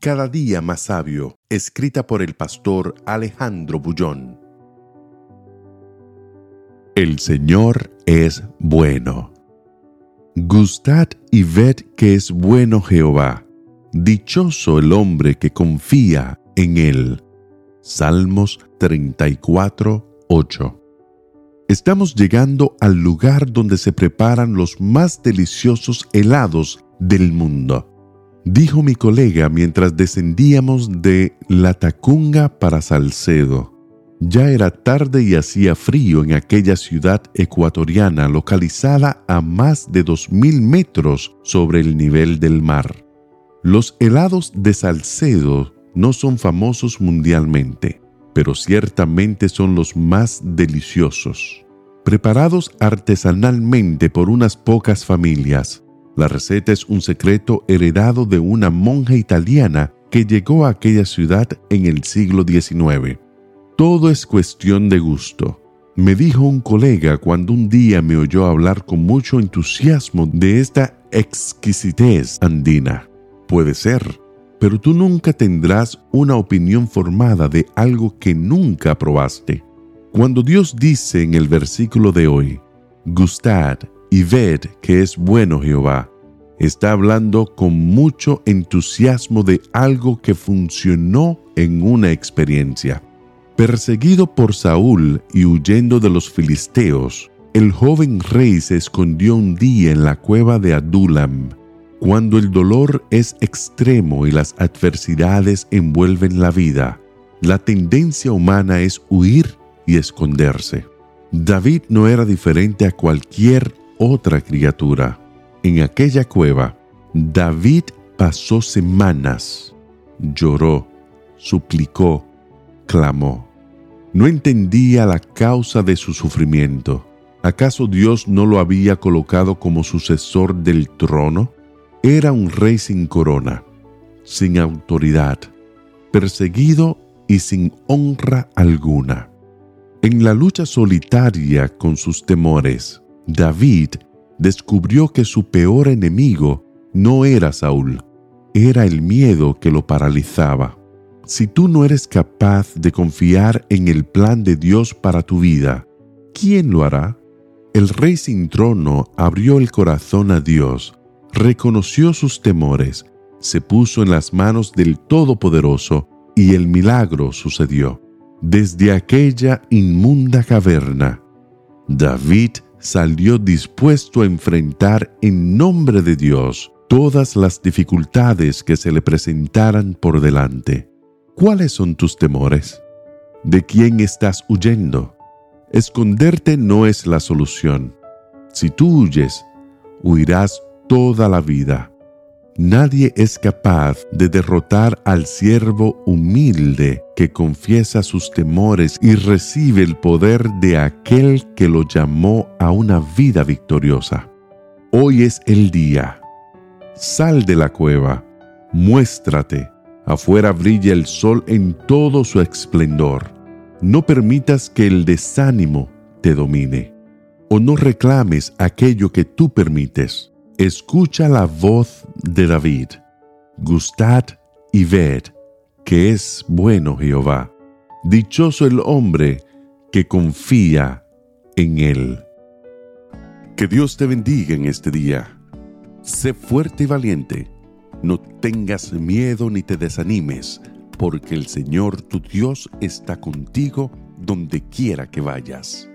Cada día más sabio, escrita por el pastor Alejandro Bullón. El Señor es bueno. Gustad y ved que es bueno Jehová. Dichoso el hombre que confía en él. Salmos 34, 8. Estamos llegando al lugar donde se preparan los más deliciosos helados del mundo dijo mi colega mientras descendíamos de La Tacunga para Salcedo. Ya era tarde y hacía frío en aquella ciudad ecuatoriana localizada a más de 2.000 metros sobre el nivel del mar. Los helados de Salcedo no son famosos mundialmente, pero ciertamente son los más deliciosos. Preparados artesanalmente por unas pocas familias, la receta es un secreto heredado de una monja italiana que llegó a aquella ciudad en el siglo XIX. Todo es cuestión de gusto. Me dijo un colega cuando un día me oyó hablar con mucho entusiasmo de esta exquisitez andina. Puede ser, pero tú nunca tendrás una opinión formada de algo que nunca probaste. Cuando Dios dice en el versículo de hoy, gustad y ved que es bueno Jehová. Está hablando con mucho entusiasmo de algo que funcionó en una experiencia. Perseguido por Saúl y huyendo de los filisteos, el joven rey se escondió un día en la cueva de Adulam. Cuando el dolor es extremo y las adversidades envuelven la vida, la tendencia humana es huir y esconderse. David no era diferente a cualquier otra criatura. En aquella cueva, David pasó semanas, lloró, suplicó, clamó. No entendía la causa de su sufrimiento. ¿Acaso Dios no lo había colocado como sucesor del trono? Era un rey sin corona, sin autoridad, perseguido y sin honra alguna. En la lucha solitaria con sus temores, David descubrió que su peor enemigo no era Saúl, era el miedo que lo paralizaba. Si tú no eres capaz de confiar en el plan de Dios para tu vida, ¿quién lo hará? El rey sin trono abrió el corazón a Dios, reconoció sus temores, se puso en las manos del Todopoderoso y el milagro sucedió. Desde aquella inmunda caverna, David salió dispuesto a enfrentar en nombre de Dios todas las dificultades que se le presentaran por delante. ¿Cuáles son tus temores? ¿De quién estás huyendo? Esconderte no es la solución. Si tú huyes, huirás toda la vida. Nadie es capaz de derrotar al siervo humilde que confiesa sus temores y recibe el poder de aquel que lo llamó a una vida victoriosa. Hoy es el día. Sal de la cueva, muéstrate. Afuera brilla el sol en todo su esplendor. No permitas que el desánimo te domine, o no reclames aquello que tú permites escucha la voz de David. Gustad y ved que es bueno Jehová. Dichoso el hombre que confía en él. Que Dios te bendiga en este día. Sé fuerte y valiente. No tengas miedo ni te desanimes, porque el Señor tu Dios está contigo donde quiera que vayas.